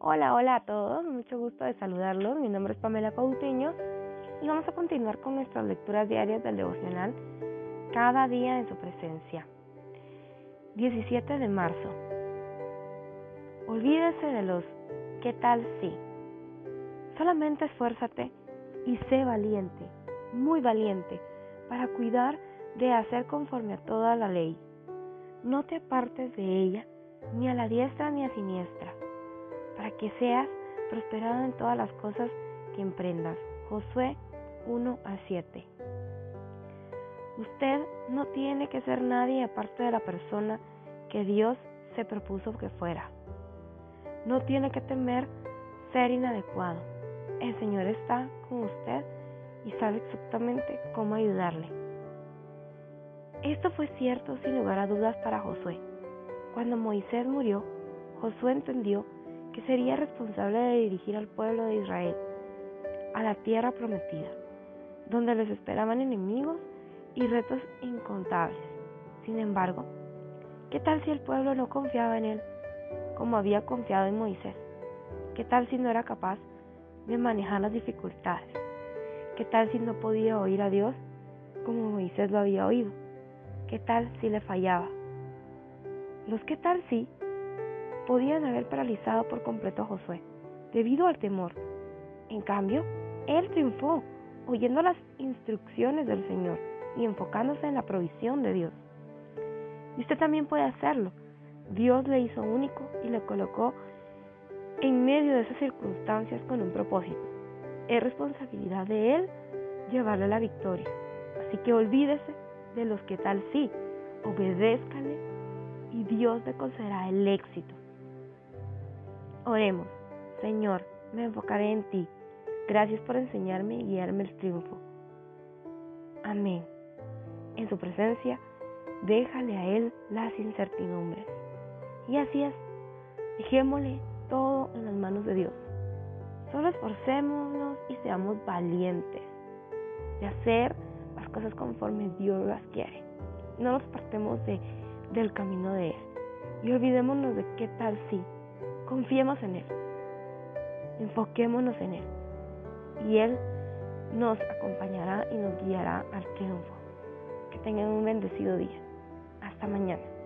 Hola, hola a todos, mucho gusto de saludarlos. Mi nombre es Pamela Coutinho y vamos a continuar con nuestras lecturas diarias del devocional cada día en su presencia. 17 de marzo. Olvídese de los ¿qué tal si? Solamente esfuérzate y sé valiente, muy valiente, para cuidar de hacer conforme a toda la ley. No te apartes de ella ni a la diestra ni a siniestra, para que seas prosperado en todas las cosas que emprendas. Josué 1 a 7. Usted no tiene que ser nadie aparte de la persona que Dios se propuso que fuera. No tiene que temer ser inadecuado. El Señor está con usted y sabe exactamente cómo ayudarle. Esto fue cierto sin lugar a dudas para Josué. Cuando Moisés murió, Josué entendió que sería responsable de dirigir al pueblo de Israel a la tierra prometida, donde les esperaban enemigos y retos incontables. Sin embargo, ¿qué tal si el pueblo no confiaba en él como había confiado en Moisés? ¿Qué tal si no era capaz de manejar las dificultades? ¿Qué tal si no podía oír a Dios como Moisés lo había oído? ¿Qué tal si le fallaba? Los qué tal si podían haber paralizado por completo a Josué debido al temor. En cambio, él triunfó oyendo las instrucciones del Señor y enfocándose en la provisión de Dios. Y usted también puede hacerlo. Dios le hizo único y le colocó en medio de esas circunstancias con un propósito. Es responsabilidad de Él llevarle la victoria. Así que olvídese de los que tal sí, obedézcale y Dios le concederá el éxito. Oremos, Señor, me enfocaré en ti. Gracias por enseñarme y guiarme el triunfo. Amén. En su presencia, déjale a Él las incertidumbres. Y así es, dejémosle todo en las manos de Dios. Solo esforcémonos y seamos valientes de hacer las cosas conforme Dios las quiere. No nos partemos de del camino de Él. Y olvidémonos de qué tal si. Confiemos en Él. Enfoquémonos en Él. Y Él nos acompañará y nos guiará al triunfo. Que tengan un bendecido día. Hasta mañana.